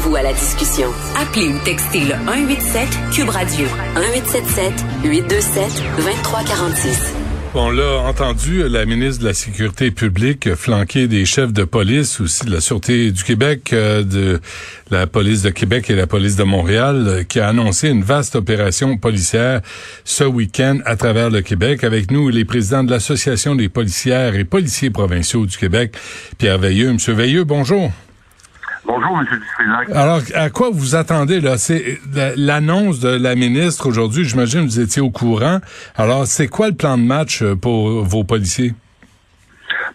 Joignez-vous à la discussion. Appelez ou textez le 187 Cube Radio 1877 827 2346. On l'a entendu, la ministre de la Sécurité publique flanquer des chefs de police, aussi de la Sûreté du Québec, euh, de la police de Québec et la police de Montréal, euh, qui a annoncé une vaste opération policière ce week-end à travers le Québec. Avec nous, les présidents de l'Association des policières et policiers provinciaux du Québec, Pierre Veilleux. Monsieur Veilleux, bonjour. Bonjour, M. Dufresnac. Alors, à quoi vous attendez, là? C'est l'annonce de la ministre aujourd'hui. J'imagine que vous étiez au courant. Alors, c'est quoi le plan de match euh, pour vos policiers?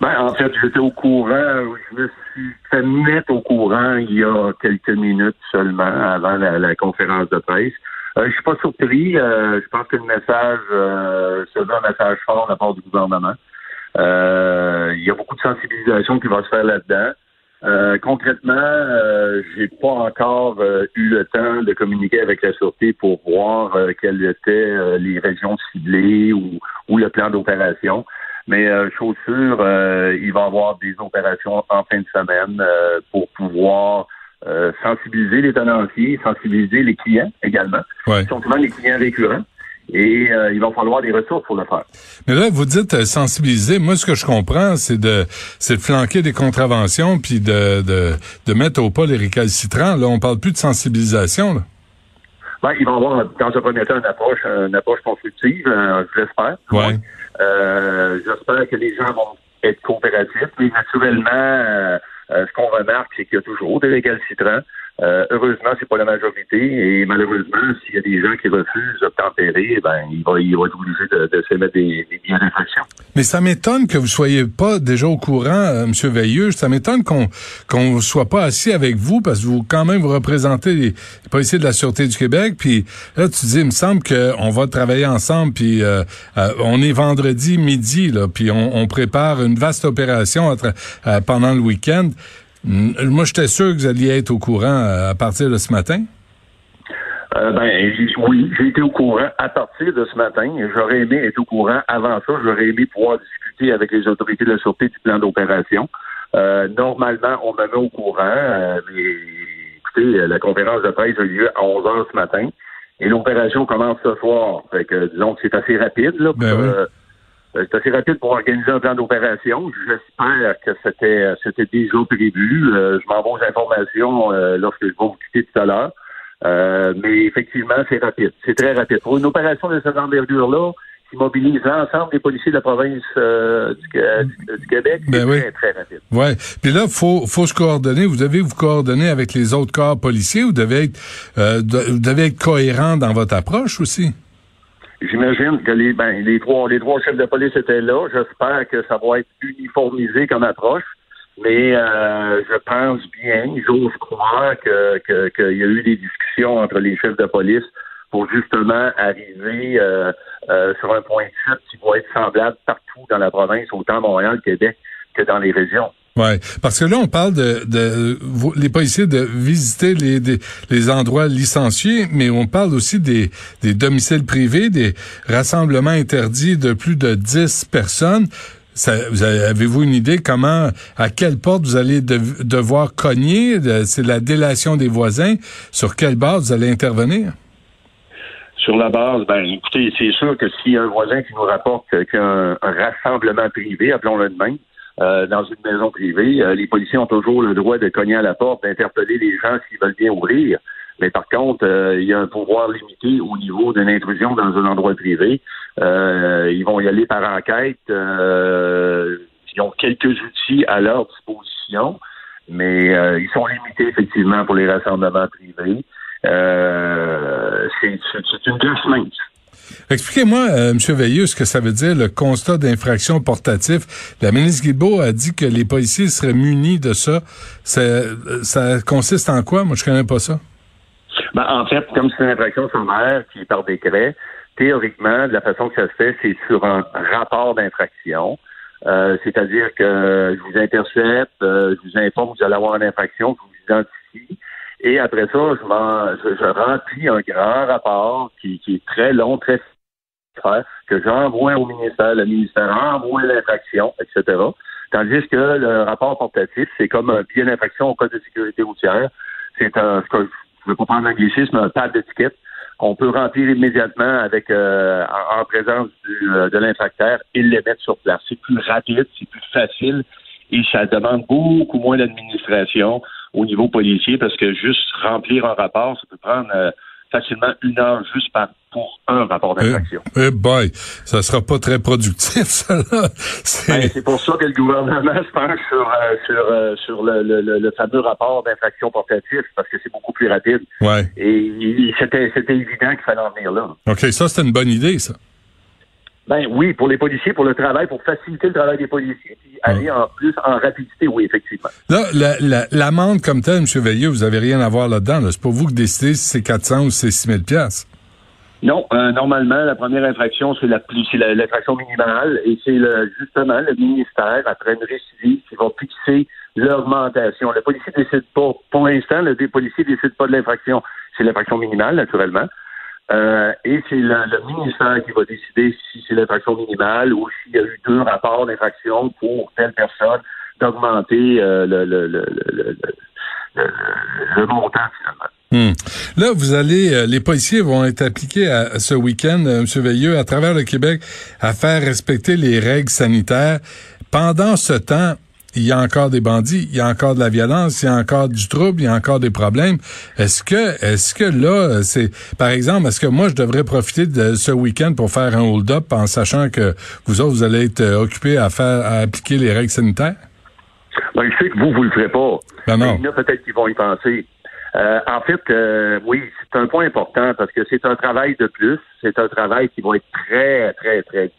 Ben, en fait, j'étais au courant. Je me suis fait mettre au courant il y a quelques minutes seulement avant la, conférence de presse. Euh, je suis pas surpris. Euh, je pense que le message, euh, c'est un message fort de la part du gouvernement. Euh, il y a beaucoup de sensibilisation qui va se faire là-dedans. Euh, concrètement, euh, j'ai pas encore euh, eu le temps de communiquer avec la Sûreté pour voir euh, quelles étaient les régions ciblées ou, ou le plan d'opération. Mais chose sûre, il va y avoir des opérations en fin de semaine pour pouvoir sensibiliser les tenanciers, sensibiliser les clients également. Ouais. Ils sont souvent les clients récurrents et euh, il va falloir des ressources pour le faire. Mais là, vous dites euh, sensibiliser. Moi, ce que je comprends, c'est de c'est de flanquer des contraventions puis de, de, de mettre au pas les récalcitrants. Là, on parle plus de sensibilisation. Là. Ben, il va y avoir, dans un premier temps, une approche, une approche constructive, euh, je l'espère. Ouais. Euh, j'espère que les gens vont être coopératifs, mais naturellement, euh, ce qu'on remarque, c'est qu'il y a toujours des récalcitrants. Euh, heureusement, c'est pas la majorité et malheureusement, s'il y a des gens qui refusent d'obtempérer, ben il va, il va être obligé de, de se mettre des, des. Mais ça m'étonne que vous soyez pas déjà au courant, euh, Monsieur Veilleux. Ça m'étonne qu'on qu'on soit pas assis avec vous parce que vous quand même vous représentez les, policiers de la sûreté du Québec. Puis là, tu dis, il me semble qu'on va travailler ensemble. Puis euh, euh, on est vendredi midi là, puis on, on prépare une vaste opération euh, pendant le week-end. Moi, j'étais sûr que vous alliez être au courant euh, à partir de ce matin. Euh, ben oui, j'ai été au courant à partir de ce matin. J'aurais aimé être au courant avant ça. J'aurais aimé pouvoir discuter avec les autorités de la sûreté du plan d'opération. Euh, normalement, on me met au courant, euh, mais écoutez, la conférence de presse a eu lieu à 11 heures ce matin et l'opération commence ce soir. Fait que disons que c'est assez rapide là. Pour, Ben oui. Euh, c'est assez rapide pour organiser un plan d'opération. J'espère que c'était c'était déjà prévu. Euh, je m'en vais aux informations euh, lorsque je vais vous quitter tout à l'heure. Euh, mais effectivement, c'est rapide. C'est très rapide. Pour une opération de cette envergure-là, qui mobilise l'ensemble des policiers de la province euh, du, du- du Québec, c'est Ben oui. très, très rapide. Ouais. Puis là, faut faut se coordonner. Vous devez vous coordonner avec les autres corps policiers. Vous devez être euh, vous devez être cohérent dans votre approche aussi? J'imagine que les, ben, les trois, les trois chefs de police étaient là. J'espère que ça va être uniformisé comme approche. Mais euh, je pense bien, j'ose croire que que- qu'il y a eu des discussions entre les chefs de police pour justement arriver euh, euh, sur un point de chute qui va être semblable partout dans la province, autant Montréal, Québec que dans les régions. Ouais, parce que là on parle de, de vous- les policiers de visiter les, les endroits licenciés, mais on parle aussi des, des domiciles privés, des rassemblements interdits de plus de 10 personnes. Ça, vous avez- Avez-vous une idée comment, à quelle porte vous allez dev- devoir cogner? De- C'est la délation des voisins. Sur quelle base vous allez intervenir? Sur la base, ben écoutez, c'est sûr que s'il y a un voisin qui nous rapporte qu'il y a un, un rassemblement privé, appelons-le de même, euh, dans une maison privée, euh, les policiers ont toujours le droit de cogner à la porte, d'interpeller les gens s'ils veulent bien ouvrir. Mais par contre, euh, il y a un pouvoir limité au niveau d'une intrusion dans un endroit privé. Euh, ils vont y aller par enquête. Euh, ils ont quelques outils à leur disposition, mais ils sont limités effectivement pour les rassemblements privés. C'est une glace mince. Expliquez-moi, euh, M. Veilleux, ce que ça veut dire, le constat d'infraction portatif. La ministre Guilbeault a dit que les policiers seraient munis de ça. Ça, ça consiste en quoi? Moi, je connais pas ça. Ben, en fait, comme c'est une infraction sommaire qui est par décret, théoriquement, de la façon que ça se fait, c'est sur un rapport d'infraction. Euh, c'est-à-dire que je vous intercepte, euh, je vous informe que vous allez avoir une infraction, je vous identifie. Et après ça, je, je, remplis un grand rapport qui, qui est très long, très que j'envoie au ministère, le ministère envoie l'infraction, etc. Tandis que le rapport portatif, c'est comme un billet d'infraction au code de sécurité routière. C'est un, je ne veux pas prendre l'anglicisme, un pad d'étiquette qu'on peut remplir immédiatement avec euh, en, présence du, euh, de l'infracteur et les mettre sur place. C'est plus rapide, c'est plus facile et ça demande beaucoup moins d'administration au niveau policier parce que juste remplir un rapport, ça peut prendre euh, facilement une heure juste par, pour un rapport d'infraction. Eh, eh boy, ça sera pas très productif, ça là. C'est ben, pour ça que le gouvernement se penche sur, euh, sur, euh, sur le, le, le, fameux rapport d'infraction portatif, parce que c'est beaucoup plus rapide. Ouais. Et c'était évident qu'il fallait en venir là. OK, ça c'est une bonne idée, ça. Ben oui, pour les policiers, pour le travail, pour faciliter le travail des policiers, puis aller en plus en rapidité, oui, effectivement. Là, l'amende la, comme telle, M. Veilleux, vous avez rien à voir là-dedans. C'est pas vous qui décidez si c'est 400 ou c'est 6 000 non, euh, normalement, la première infraction, c'est la plus, c'est l'infraction minimale, et c'est le, justement le ministère, après une récidive, qui va fixer l'augmentation. Le policier décide pas, pour l'instant, le policier décide pas de l'infraction. C'est l'infraction minimale, naturellement. Euh, et c'est le, ministère qui va décider si c'est l'infraction minimale ou s'il y a eu deux rapports d'infraction pour telle personne d'augmenter euh, le, le, le, le, montant finalement. Hmm. Là, vous allez, euh, les policiers vont être appliqués à, ce week-end, M. Veilleux, à travers le Québec, à faire respecter les règles sanitaires. Pendant ce temps, il y a encore des bandits, il y a encore de la violence, il y a encore du trouble, il y a encore des problèmes. Est-ce que, est-ce que là, c'est, par exemple, est-ce que moi je devrais profiter de ce week-end pour faire un hold-up en sachant que vous autres vous allez être euh, occupés à faire, à appliquer les règles sanitaires? Ben, je sais que vous, vous le ferez pas. Ben non. il y en a peut-être qui vont y penser. Euh, en fait, euh, oui, c'est un point important parce que c'est un travail de plus. C'est un travail qui va être très, très, très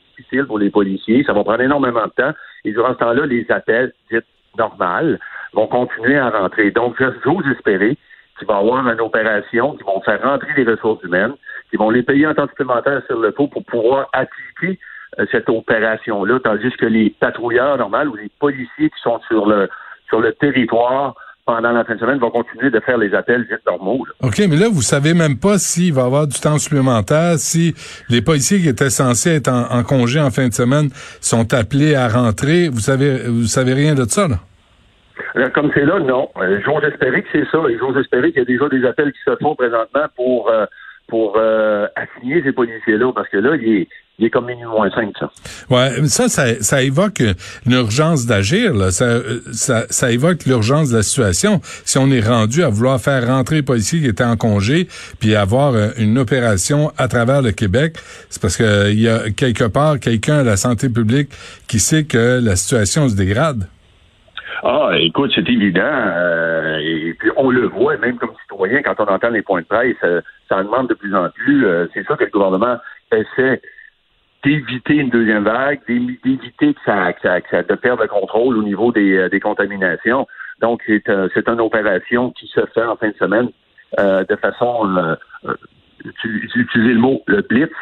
pour les policiers. Ça va prendre énormément de temps. Et durant ce temps-là, les appels dits normales vont continuer à rentrer. Donc, j'ose espérer qu'il va y avoir une opération qui vont faire rentrer les ressources humaines, qui vont les payer en temps supplémentaire sur le pot pour pouvoir appliquer euh, cette opération-là, tandis que les patrouilleurs normaux ou les policiers qui sont sur le sur le territoire pendant la fin de semaine vont continuer de faire les appels normaux. OK, mais là, vous savez même pas s'il va y avoir du temps supplémentaire, si les policiers qui étaient censés être en, congé en fin de semaine sont appelés à rentrer. Vous savez, vous savez rien de ça, là? Euh, comme c'est là, non. Euh, j'ose espérer que c'est ça. Et j'ose espérer qu'il y a déjà des appels qui se font présentement pour euh, pour assigner ces policiers-là, parce que là, il est, il est comme minuit moins cinq, ça. Ouais, ça, ça, ça évoque une urgence d'agir, là. Ça, ça, ça évoque l'urgence de la situation. Si on est rendu à vouloir faire rentrer les policiers qui étaient en congé, puis avoir euh, une opération à travers le Québec, c'est parce que il y a quelque part quelqu'un à la santé publique qui sait que la situation se dégrade. Ah, écoute, c'est évident. Euh, et puis on le voit, même comme citoyen, quand on entend les points de presse, euh, ça, demande de plus en plus. c'est ça que le gouvernement essaie d'éviter une deuxième vague, d'éviter que ça, que ça, que ça de perdre le contrôle au niveau des, euh, des contaminations. Donc, c'est euh, c'est une opération qui se fait en fin de semaine euh, de façon, euh, utiliser le mot, le blitz,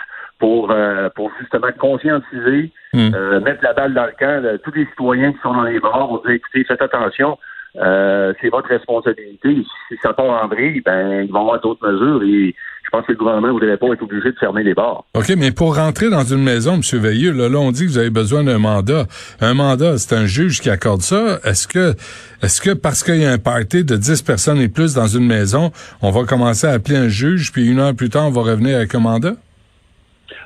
pour, pour justement conscientiser, hmm. mettre la balle dans le camp de tous les citoyens qui sont dans les bars, pour dire, écoutez, faites attention, c'est votre responsabilité. Si ça part en vrille, ben, ils vont avoir d'autres mesures et je pense que le gouvernement ne voudrait pas être obligé de fermer les bars. OK, mais pour rentrer dans une maison, M. Veilleux, là, là, on dit que vous avez besoin d'un mandat. Un mandat, c'est un juge qui accorde ça. Est-ce que est-ce que parce qu'il y a un party de 10 personnes et plus dans une maison, on va commencer à appeler un juge, puis une heure plus tard, on va revenir avec un mandat?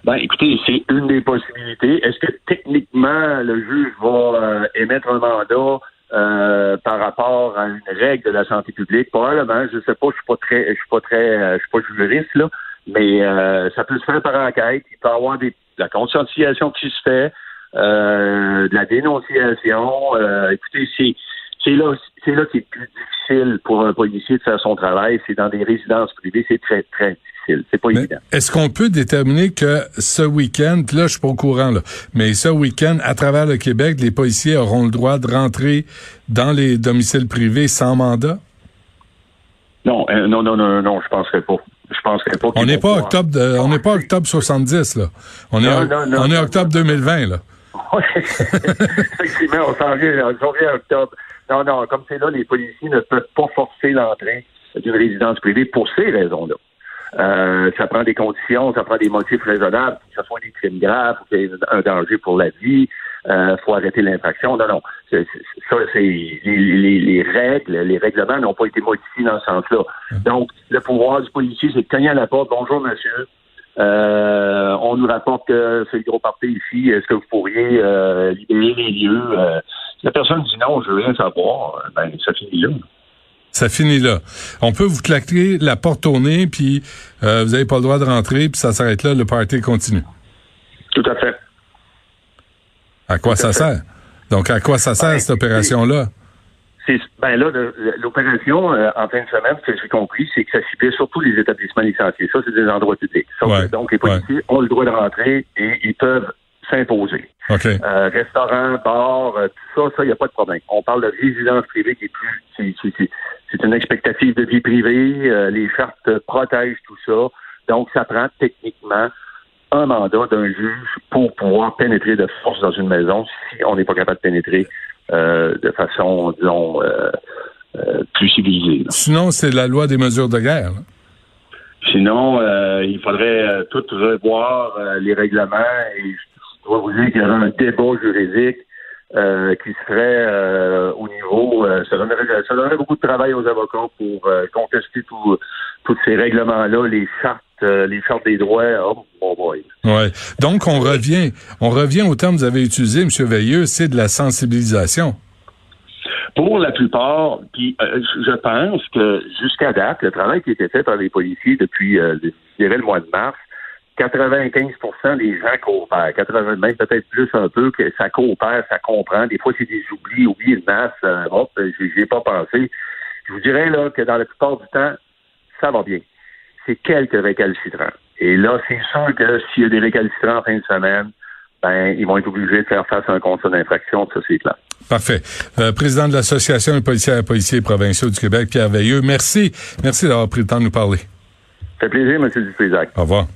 Ben, écoutez, c'est une des possibilités. Est-ce que techniquement, le juge va euh, émettre un mandat euh, par rapport à une règle de la santé publique? Probablement, je sais pas, je suis pas très, je suis pas très, euh, je suis pas juriste là, mais euh, ça peut se faire par enquête. Il peut y avoir des, de la conscientisation qui se fait, de la dénonciation. écoutez, c'est c'est là, c'est là qui est plus difficile pour un policier de faire son travail. C'est dans des résidences privées, c'est très très difficile difficile. C'est pas évident. Est-ce qu'on peut déterminer que ce week-end, là, je suis pas au courant, là, mais ce week-end, à travers le Québec, les policiers auront le droit de rentrer dans les domiciles privés sans mandat? Non, euh, non, non, non, non, je penserais pas. Je penserais pas. On n'est pas octobre, de, on n'est pas octobre 70 là. On est, Non, non, non, on est octobre 2020 là. Effectivement, on s'en vient, on s'en vient en octobre. Non, non, comme c'est là, les policiers ne peuvent pas forcer l'entrée d'une résidence privée pour ces raisons-là. Euh, ça prend des conditions, ça prend des motifs raisonnables, que ce soit des crimes graves, qu'il y ait un danger pour la vie, euh, faut arrêter l'infraction. Non, non. Ça, c'est les, les- les règles, les règlements n'ont pas été modifiés dans ce sens-là. Donc, le pouvoir du policier, c'est de cogner à la porte. Bonjour, monsieur. Euh, on nous rapporte que c'est le gros parti ici. Est-ce que vous pourriez euh, libérer les lieux? Si la personne dit non, je veux rien savoir, ben ça finit là. Ça finit là. On peut vous claquer la porte au nez, puis euh, vous n'avez pas le droit de rentrer, puis ça s'arrête là, le party continue. Tout à fait. À quoi ça sert? Donc, à quoi ça sert, Ben, cette opération-là? Ben là, l'opération euh, en fin de semaine, ce que j'ai compris, c'est que ça ciblait surtout les établissements licenciés. Ça, c'est des endroits publics. Ouais, donc, les policiers ont le droit de rentrer et ils peuvent s'imposer. Euh, restaurant, bar, euh, tout ça, ça, il n'y a pas de problème. On parle de résidence privée qui est plus, c'est- une expectative de vie privée. euh, les chartes protègent tout ça. Donc, ça prend techniquement un mandat d'un juge pour pouvoir pénétrer de force dans une maison si on n'est pas capable de pénétrer euh, de façon, disons, plus civilisée. là. Sinon, c'est la loi des mesures de guerre. là. Sinon, euh, il faudrait euh, tout revoir euh, les règlements et je dois vous dire qu'il y aurait un débat juridique euh, qui serait euh, au niveau, euh, ça, donnerait, ça donnerait beaucoup de travail aux avocats pour euh, contester tout- tous ces règlements-là, les chartes, euh, les chartes des droits. Oh, bon boy. Ouais. Donc, on revient, on revient au terme que vous avez utilisé, M. Veilleux, c'est de la sensibilisation. Pour la plupart, puis euh, je pense que jusqu'à date, le travail qui a été fait par les policiers depuis, euh, je dirais, le mois de mars, 95% des gens coopèrent. 80, même peut-être plus un peu, que ça coopère, ça comprend. Des fois, c'est des oublis, oublie une masse, euh, hop, j'y ai pas pensé. Je vous dirais là que dans la plupart du temps, ça va bien. C'est quelques récalcitrants. Et là, c'est sûr que s'il y a des récalcitrants en fin de semaine, ben, ils vont être obligés de faire face à un constat d'infraction, ça c'est clair. Parfait. Euh, président de l'Association des policiers et policiers provinciaux du Québec, Pierre Veilleux, merci. Merci d'avoir pris le temps de nous parler. Ça fait plaisir, M. Dutrisac. Au revoir.